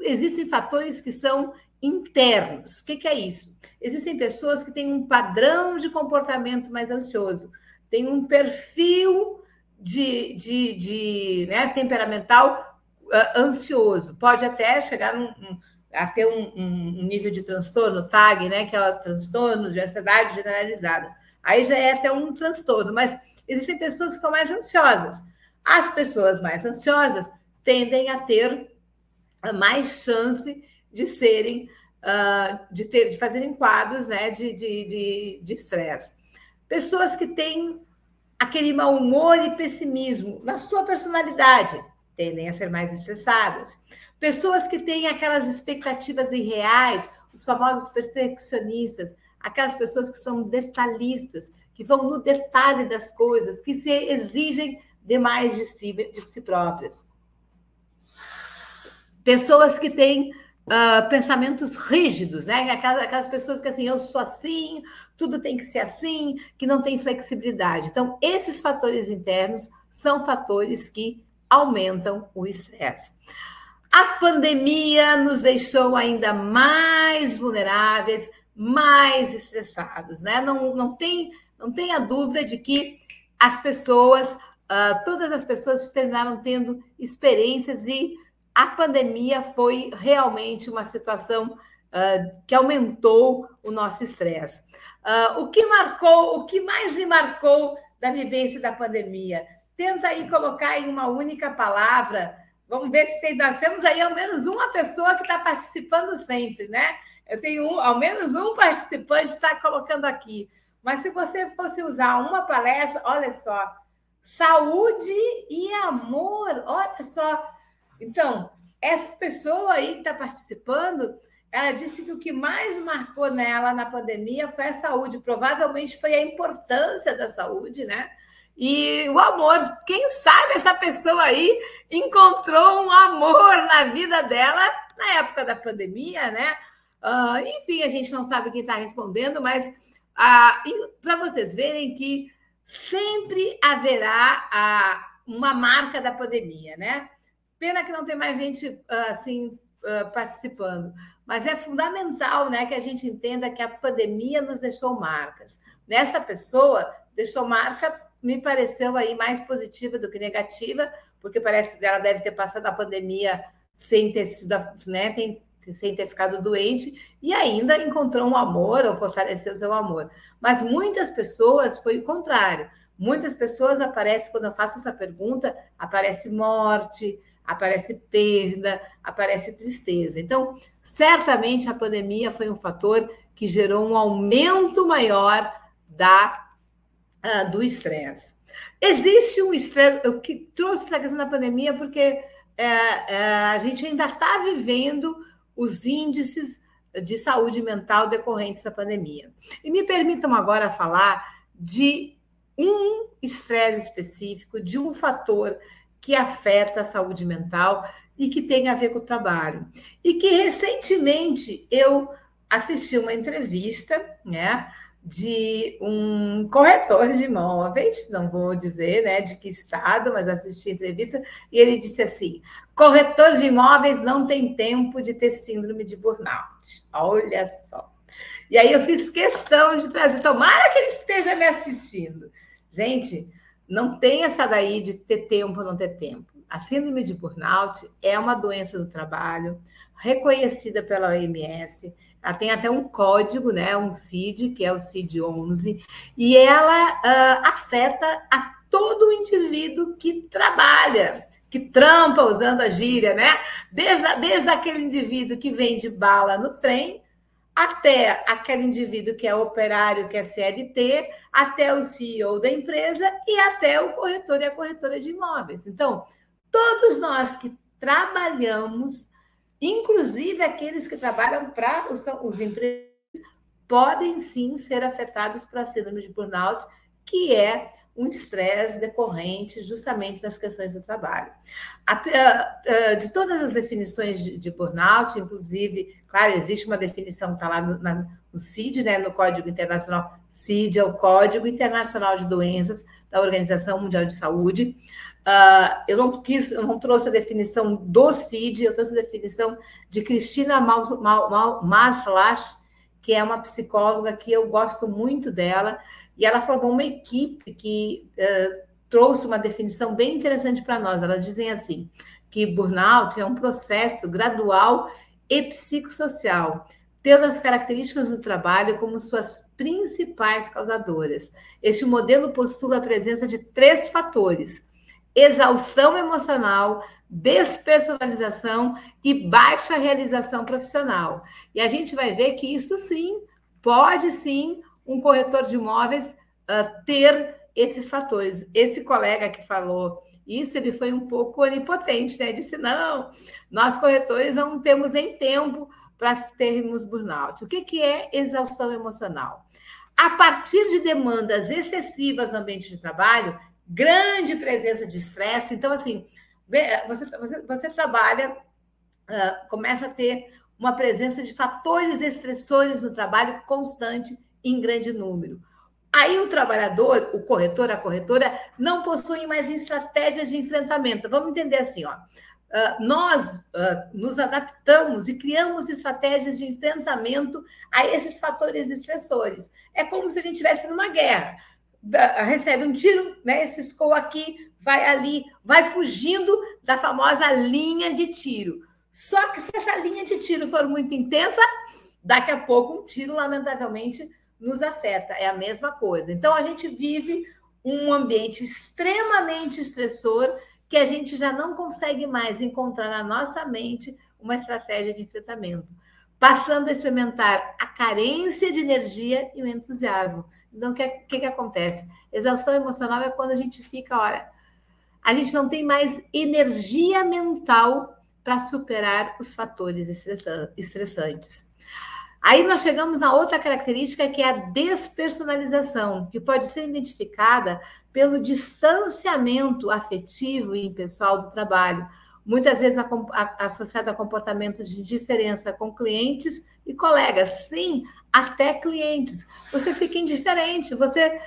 existem fatores que são internos. O que, que, é isso? Existem pessoas que têm um padrão de comportamento mais ansioso, têm um perfil de, de, de né, temperamental uh, ansioso, pode até chegar num, um, a ter um, um, nível de transtorno, TAG, né, que é o transtorno de ansiedade generalizada. Aí já é até um transtorno, mas existem pessoas que são mais ansiosas. As pessoas mais ansiosas tendem a ter mais chance de serem, uh, de, ter, de fazerem quadros né, de estresse. De, de Pessoas que têm aquele mau humor e pessimismo na sua personalidade tendem a ser mais estressadas. Pessoas que têm aquelas expectativas irreais, os famosos perfeccionistas, aquelas pessoas que são detalhistas, que vão no detalhe das coisas, que se exigem demais de si, de si próprias. Pessoas que têm uh, pensamentos rígidos, né? Aquelas, aquelas, pessoas que assim, eu sou assim, tudo tem que ser assim, que não tem flexibilidade. Então, esses fatores internos são fatores que aumentam o estresse. A pandemia nos deixou ainda mais vulneráveis, mais estressados, né? Não, não, tem, não tenha dúvida de que as pessoas, uh, todas as pessoas terminaram tendo experiências e a pandemia foi realmente uma situação uh, que aumentou o nosso estresse. Uh, o que marcou, o que mais lhe marcou da vivência da pandemia? Tenta aí colocar em uma única palavra. Vamos ver se tem. Nós temos aí ao menos uma pessoa que está participando sempre, né? Eu tenho um, ao menos um participante está colocando aqui. Mas se você fosse usar uma palestra, olha só, saúde e amor, olha só. Então, essa pessoa aí que está participando, ela disse que o que mais marcou nela na pandemia foi a saúde. Provavelmente foi a importância da saúde, né? E o amor. Quem sabe essa pessoa aí encontrou um amor na vida dela na época da pandemia, né? Uh, enfim, a gente não sabe quem está respondendo, mas uh, para vocês verem que sempre haverá uh, uma marca da pandemia, né? Pena que não tem mais gente assim participando, mas é fundamental, né, que a gente entenda que a pandemia nos deixou marcas. Nessa pessoa deixou marca, me pareceu aí mais positiva do que negativa, porque parece que ela deve ter passado a pandemia sem ter sido, né, sem ter ficado doente e ainda encontrou um amor ou fortaleceu seu amor. Mas muitas pessoas foi o contrário. Muitas pessoas aparecem, quando eu faço essa pergunta, aparece morte, aparece perda, aparece tristeza. Então, certamente a pandemia foi um fator que gerou um aumento maior da uh, do estresse. Existe um estresse, o que trouxe essa questão da pandemia, porque é, é, a gente ainda está vivendo os índices de saúde mental decorrentes da pandemia. E me permitam agora falar de um estresse específico, de um fator que afeta a saúde mental e que tem a ver com o trabalho. E que recentemente eu assisti uma entrevista, né? de um corretor de imóveis, não vou dizer né, de que estado, mas assisti a entrevista, e ele disse assim: corretor de imóveis não tem tempo de ter síndrome de burnout. Olha só. E aí eu fiz questão de trazer, tomara que ele esteja me assistindo. Gente, não tem essa daí de ter tempo ou não ter tempo. A síndrome de burnout é uma doença do trabalho reconhecida pela OMS ela tem até um código, né, um CID, que é o CID-11, e ela uh, afeta a todo indivíduo que trabalha, que trampa usando a gíria, né? Desde, desde aquele indivíduo que vende bala no trem, até aquele indivíduo que é operário, que é CLT, até o CEO da empresa e até o corretor e a corretora de imóveis. Então, todos nós que trabalhamos Inclusive, aqueles que trabalham para os, os podem sim ser afetados por a síndrome de burnout, que é um estresse decorrente justamente das questões do trabalho. De todas as definições de burnout, inclusive, claro, existe uma definição que está lá no, no CID, né, no Código Internacional, CID é o Código Internacional de Doenças da Organização Mundial de Saúde, Uh, eu não quis, eu não trouxe a definição do CID, eu trouxe a definição de Cristina Maslach, que é uma psicóloga que eu gosto muito dela, e ela formou uma equipe que uh, trouxe uma definição bem interessante para nós. Elas dizem assim: que burnout é um processo gradual e psicossocial, tendo as características do trabalho como suas principais causadoras. Este modelo postula a presença de três fatores exaustão emocional, despersonalização e baixa realização profissional. E a gente vai ver que isso sim pode sim um corretor de imóveis uh, ter esses fatores. Esse colega que falou isso, ele foi um pouco onipotente, né? Disse: não, nós corretores não temos nem tempo para termos burnout. O que, que é exaustão emocional? A partir de demandas excessivas no ambiente de trabalho, grande presença de estresse. Então, assim, você, você, você trabalha, uh, começa a ter uma presença de fatores estressores no trabalho constante em grande número. Aí o trabalhador, o corretor, a corretora, não possuem mais estratégias de enfrentamento. Vamos entender assim, ó. Uh, nós uh, nos adaptamos e criamos estratégias de enfrentamento a esses fatores estressores. É como se a gente estivesse numa guerra recebe um tiro, né? Ciscou aqui, vai ali, vai fugindo da famosa linha de tiro. Só que se essa linha de tiro for muito intensa, daqui a pouco um tiro, lamentavelmente, nos afeta. É a mesma coisa. Então, a gente vive um ambiente extremamente estressor que a gente já não consegue mais encontrar na nossa mente uma estratégia de enfrentamento, passando a experimentar a carência de energia e o entusiasmo. Então, o que, que, que acontece? Exaustão emocional é quando a gente fica, olha, a gente não tem mais energia mental para superar os fatores estressantes. Aí nós chegamos na outra característica que é a despersonalização, que pode ser identificada pelo distanciamento afetivo e impessoal do trabalho, muitas vezes associada a comportamentos de indiferença com clientes e colegas. Sim, até clientes. Você fica indiferente, você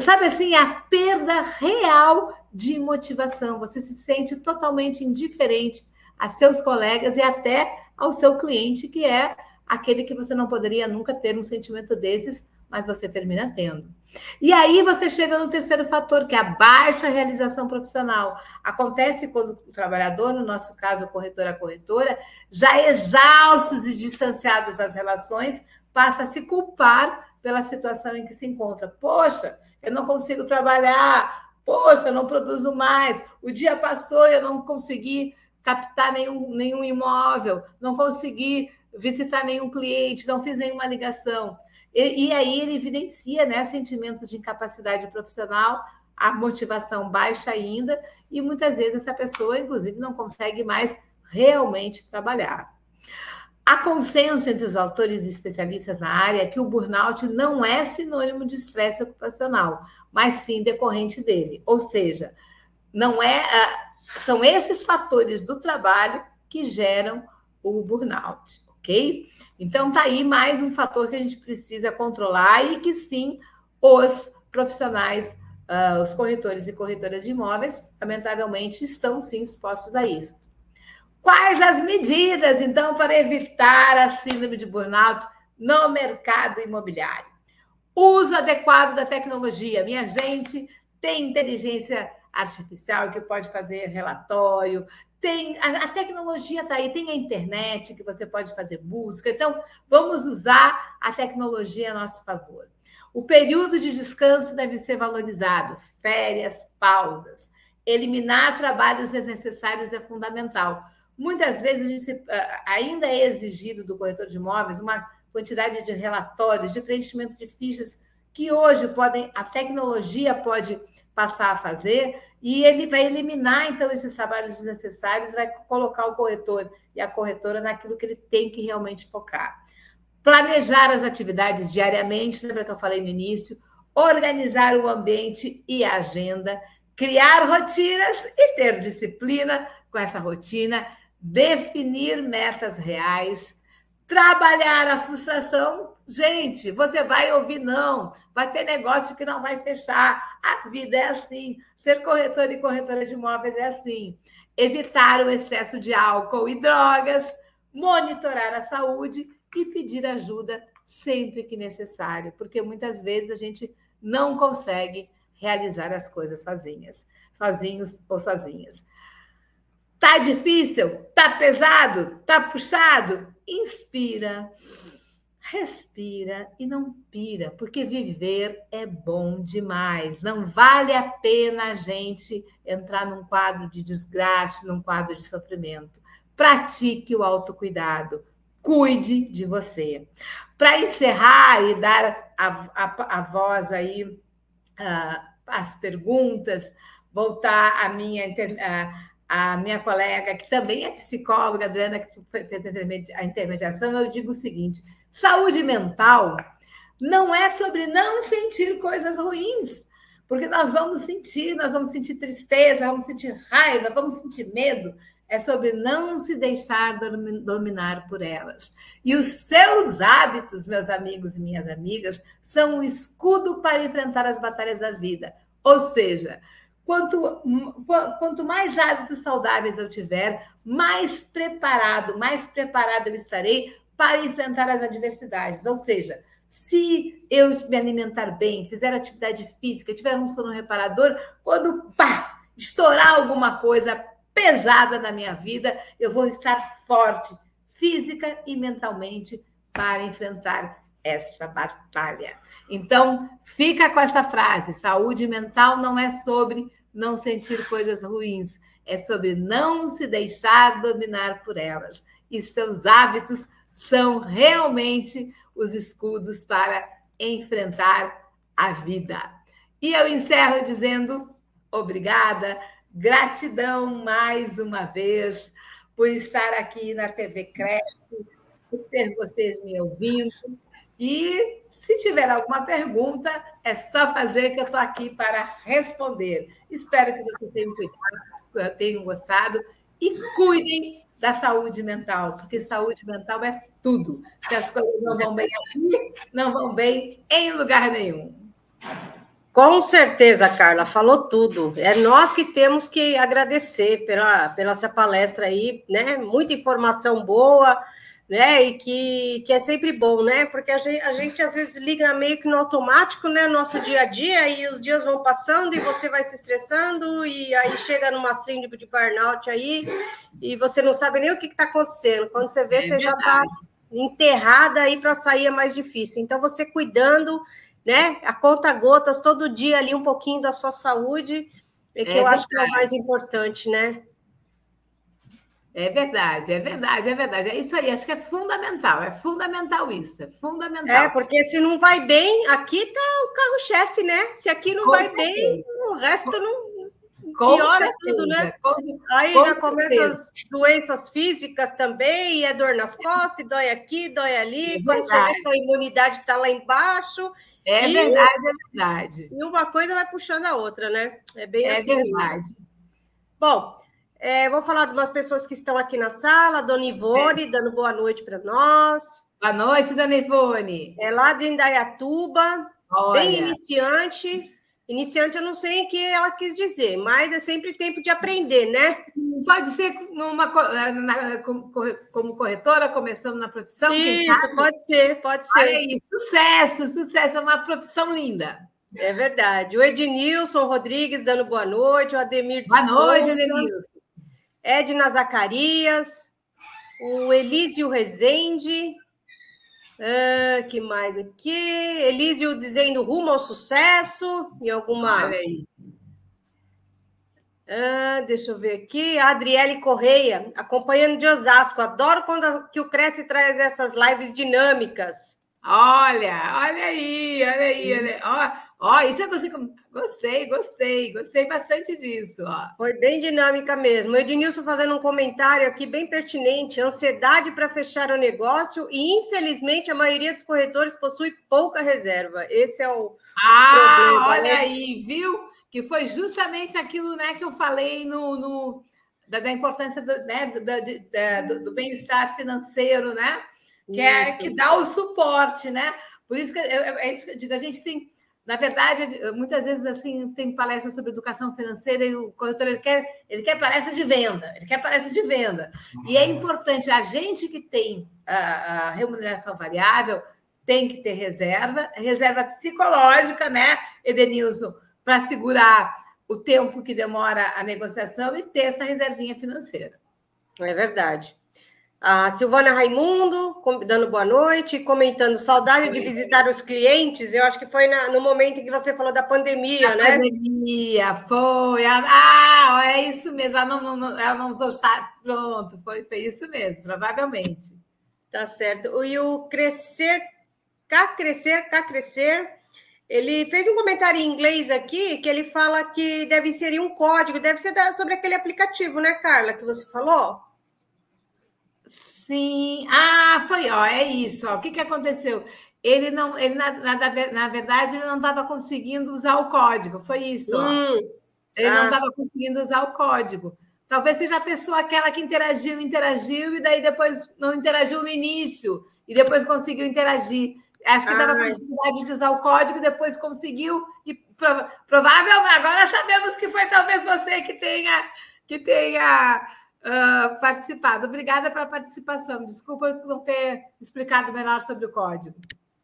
sabe assim, a perda real de motivação. Você se sente totalmente indiferente a seus colegas e até ao seu cliente, que é aquele que você não poderia nunca ter um sentimento desses, mas você termina tendo. E aí você chega no terceiro fator, que é a baixa realização profissional. Acontece quando o trabalhador, no nosso caso, o corretor, a corretora, já exaustos e distanciados das relações, passa a se culpar pela situação em que se encontra. Poxa, eu não consigo trabalhar. Poxa, eu não produzo mais. O dia passou e eu não consegui captar nenhum, nenhum imóvel, não consegui visitar nenhum cliente, não fiz nenhuma ligação. E, e aí ele evidencia né, sentimentos de incapacidade profissional, a motivação baixa ainda, e muitas vezes essa pessoa, inclusive, não consegue mais realmente trabalhar. Há consenso entre os autores e especialistas na área que o burnout não é sinônimo de estresse ocupacional, mas sim decorrente dele. Ou seja, não é, são esses fatores do trabalho que geram o burnout ok? Então, tá aí mais um fator que a gente precisa controlar e que sim, os profissionais, uh, os corretores e corretoras de imóveis, lamentavelmente, estão sim expostos a isso. Quais as medidas, então, para evitar a síndrome de burnout no mercado imobiliário? Uso adequado da tecnologia. Minha gente, tem inteligência artificial que pode fazer relatório, tem a, a tecnologia está aí, tem a internet que você pode fazer busca. Então, vamos usar a tecnologia a nosso favor. O período de descanso deve ser valorizado, férias, pausas. Eliminar trabalhos desnecessários é fundamental. Muitas vezes gente ainda é exigido do corretor de imóveis uma quantidade de relatórios, de preenchimento de fichas que hoje podem, a tecnologia pode passar a fazer e ele vai eliminar, então, esses trabalhos desnecessários, vai colocar o corretor e a corretora naquilo que ele tem que realmente focar. Planejar as atividades diariamente, lembra que eu falei no início? Organizar o ambiente e a agenda, criar rotinas e ter disciplina com essa rotina, definir metas reais, trabalhar a frustração Gente, você vai ouvir não, vai ter negócio que não vai fechar. A vida é assim. Ser corretor e corretora de imóveis é assim. Evitar o excesso de álcool e drogas, monitorar a saúde e pedir ajuda sempre que necessário, porque muitas vezes a gente não consegue realizar as coisas sozinhas, sozinhos ou sozinhas. Tá difícil? Tá pesado? Tá puxado? Inspira respira e não pira, porque viver é bom demais. Não vale a pena a gente entrar num quadro de desgraça, num quadro de sofrimento. Pratique o autocuidado. Cuide de você. Para encerrar e dar a, a, a voz aí uh, perguntas, voltar a minha, a, a minha colega, que também é psicóloga, Adriana, que fez a intermediação, eu digo o seguinte: Saúde mental não é sobre não sentir coisas ruins, porque nós vamos sentir, nós vamos sentir tristeza, vamos sentir raiva, vamos sentir medo. É sobre não se deixar dominar por elas. E os seus hábitos, meus amigos e minhas amigas, são um escudo para enfrentar as batalhas da vida. Ou seja, quanto, quanto mais hábitos saudáveis eu tiver, mais preparado, mais preparado eu estarei para enfrentar as adversidades. Ou seja, se eu me alimentar bem, fizer atividade física, tiver um sono reparador, quando pá, estourar alguma coisa pesada na minha vida, eu vou estar forte, física e mentalmente, para enfrentar esta batalha. Então, fica com essa frase: saúde mental não é sobre não sentir coisas ruins, é sobre não se deixar dominar por elas. E seus hábitos são realmente os escudos para enfrentar a vida. E eu encerro dizendo obrigada, gratidão mais uma vez por estar aqui na TV Cresce, por ter vocês me ouvindo. E se tiver alguma pergunta, é só fazer que eu estou aqui para responder. Espero que vocês tenham, cuidado, tenham gostado e cuidem da saúde mental, porque saúde mental é tudo. Se as coisas não vão bem aqui, não vão bem em lugar nenhum. Com certeza, Carla, falou tudo. É nós que temos que agradecer pela, pela essa palestra aí, né? Muita informação boa, né? E que, que é sempre bom, né? Porque a gente, a gente às vezes liga meio que no automático, né? Nosso dia a dia, e os dias vão passando e você vai se estressando, e aí chega numa síndrome de burnout aí, e você não sabe nem o que está acontecendo. Quando você vê, é você já está enterrada aí para sair é mais difícil. Então, você cuidando né? A conta gotas todo dia ali um pouquinho da sua saúde, é que é eu verdade. acho que é o mais importante, né? É verdade, é verdade, é verdade. É isso aí, acho que é fundamental, é fundamental isso, é fundamental. É, porque se não vai bem, aqui tá o carro-chefe, né? Se aqui não Com vai certeza. bem, o resto não. Com piora certeza. tudo, né? Com, aí com já começa as doenças físicas também, e é dor nas costas, e dói aqui, dói ali. É Quando você vê sua imunidade está lá embaixo, é e, verdade, é verdade. E uma coisa vai puxando a outra, né? É bem é assim. É verdade. Bom, é, vou falar de umas pessoas que estão aqui na sala, Dona Ivone, é. dando boa noite para nós. Boa noite, Dona Ivone. É lá de Indaiatuba, Olha. bem iniciante. Iniciante, eu não sei o que ela quis dizer, mas é sempre tempo de aprender, né? Pode ser numa, na, como corretora, começando na profissão, Isso, pode ser, pode ser. Olha aí, sucesso, sucesso, é uma profissão linda. É verdade. O Ednilson Rodrigues dando boa noite, o Ademir Boa noite, Souza, Ednilson. Edna Zacarias, o Elísio Rezende, ah, que mais aqui? Elísio dizendo rumo ao sucesso em alguma. Olha aí. Ah, deixa eu ver aqui. Adriele Correia, acompanhando de Osasco. Adoro quando a, que o Cresce traz essas lives dinâmicas. Olha, olha aí, olha aí, olha aí. Ó, Ó, isso eu consigo. Gostei, gostei, gostei bastante disso. Ó. Foi bem dinâmica mesmo. O Ednilson fazendo um comentário aqui bem pertinente: ansiedade para fechar o negócio e, infelizmente, a maioria dos corretores possui pouca reserva. Esse é o. Ah, problema, olha né? aí, viu? Que foi justamente aquilo né, que eu falei no, no da, da, importância do, né, do, do, do bem-estar financeiro, né? Que, é, que dá o suporte, né? Por isso que eu, é isso que eu digo, a gente tem na verdade, muitas vezes assim tem palestra sobre educação financeira e o corretor ele quer, ele quer palestra de venda, ele quer palestra de venda. E é importante, a gente que tem a, a remuneração variável tem que ter reserva, reserva psicológica, né, Edenilson, para segurar o tempo que demora a negociação e ter essa reservinha financeira. É verdade. A Silvana Raimundo, dando boa noite, comentando saudade de visitar os clientes. Eu acho que foi na, no momento em que você falou da pandemia, a né? Pandemia, foi. Ah, é isso mesmo. Ela não, não, ela não usou chat. Pronto, foi, foi isso mesmo, provavelmente. Tá certo. E o crescer, cá crescer, cá crescer. Ele fez um comentário em inglês aqui que ele fala que deve ser um código, deve ser sobre aquele aplicativo, né, Carla, que você falou? Sim. Ah, foi, ó, é isso. Ó. O que, que aconteceu? Ele não, ele na, na, na verdade, ele não estava conseguindo usar o código. Foi isso. Hum. Ele ah. não estava conseguindo usar o código. Talvez seja a pessoa aquela que interagiu, interagiu, e daí depois não interagiu no início, e depois conseguiu interagir. Acho que estava com dificuldade de usar o código, depois conseguiu, e prova provavelmente agora sabemos que foi talvez você que tenha que tenha uh, participado. Obrigada pela participação. Desculpa não ter explicado melhor sobre o código.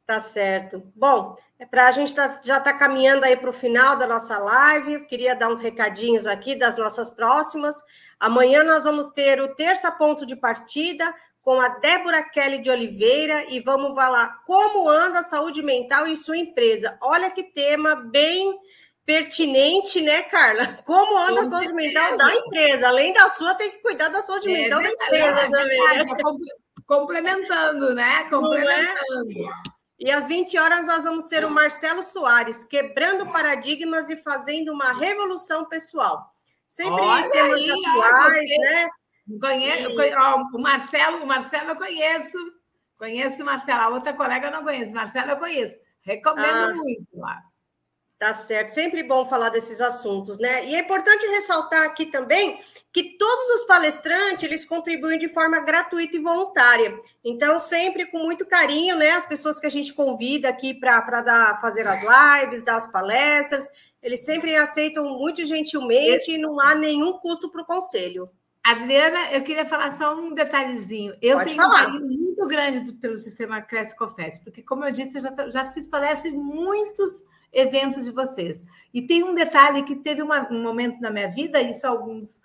Tá certo. Bom, é para a gente tá, já está caminhando aí para o final da nossa live. Eu queria dar uns recadinhos aqui das nossas próximas. Amanhã nós vamos ter o terça ponto de partida com a Débora Kelly de Oliveira e vamos falar como anda a saúde mental em sua empresa. Olha que tema bem pertinente, né, Carla? Como anda a saúde mental da empresa? Além da sua, tem que cuidar da saúde é mental verdade, da empresa é também. Né? Complementando, né? É? Complementando. E às 20 horas nós vamos ter o Marcelo Soares, quebrando paradigmas e fazendo uma revolução pessoal. Sempre Olha temas aí, atuais, né? Conheço, ó, o Marcelo, o Marcelo eu conheço. Conheço o Marcelo. A outra colega eu não conheço. Marcelo eu conheço. Recomendo ah. muito lá. Tá certo, sempre bom falar desses assuntos, né? E é importante ressaltar aqui também que todos os palestrantes eles contribuem de forma gratuita e voluntária. Então, sempre com muito carinho, né? As pessoas que a gente convida aqui para fazer as lives, dar as palestras, eles sempre aceitam muito gentilmente e não há nenhum custo para o conselho. Adriana, eu queria falar só um detalhezinho. Eu Pode tenho falar. um carinho muito grande pelo sistema Cresce Confesse, porque, como eu disse, eu já, já fiz palestra em muitos eventos de vocês. E tem um detalhe que teve uma, um momento na minha vida, isso há alguns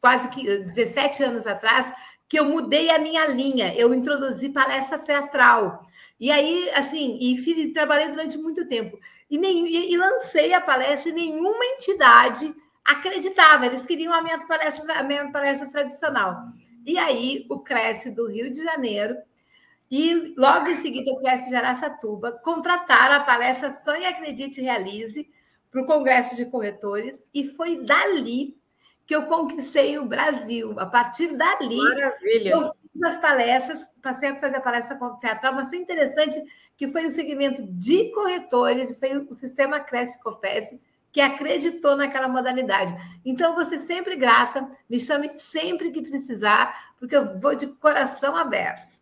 quase que 17 anos atrás, que eu mudei a minha linha, eu introduzi palestra teatral. E aí, assim, e fiz, trabalhei durante muito tempo. E, nem, e, e lancei a palestra e nenhuma entidade acreditava, eles queriam a minha palestra, a minha palestra tradicional. E aí, o Cresce do Rio de Janeiro e logo em seguida o Cresce de Araçatuba contrataram a palestra Sonhe, Acredite e Realize para o Congresso de Corretores e foi dali que eu conquistei o Brasil. A partir dali, Maravilha. eu fiz as palestras, passei a fazer a palestra teatral, mas foi interessante que foi o segmento de corretores, foi o sistema Cresce Cofesse que acreditou naquela modalidade. Então, você sempre grata, me chame sempre que precisar, porque eu vou de coração aberto.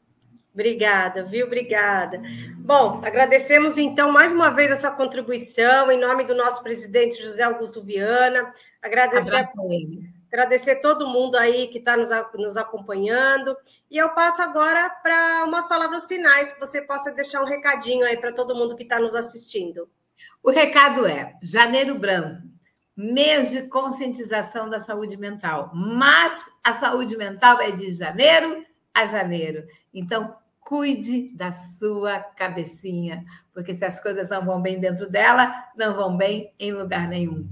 Obrigada, viu? Obrigada. Bom, agradecemos então mais uma vez a sua contribuição em nome do nosso presidente José Augusto Viana. Agradecer, agradecer todo mundo aí que está nos, nos acompanhando. E eu passo agora para umas palavras finais, que você possa deixar um recadinho aí para todo mundo que está nos assistindo. O recado é: Janeiro Branco, mês de conscientização da saúde mental, mas a saúde mental é de janeiro a janeiro. Então, cuide da sua cabecinha, porque se as coisas não vão bem dentro dela, não vão bem em lugar nenhum.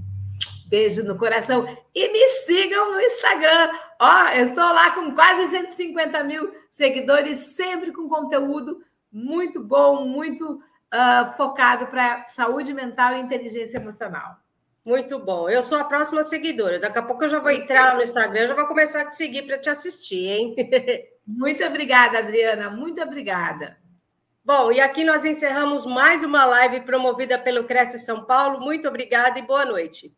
Beijo no coração e me sigam no Instagram. Ó, eu estou lá com quase 150 mil seguidores, sempre com conteúdo muito bom, muito uh, focado para saúde mental e inteligência emocional. Muito bom. Eu sou a próxima seguidora. Daqui a pouco eu já vou entrar no Instagram, já vou começar a te seguir para te assistir, hein? Muito obrigada, Adriana. Muito obrigada. Bom, e aqui nós encerramos mais uma live promovida pelo Cresce São Paulo. Muito obrigada e boa noite.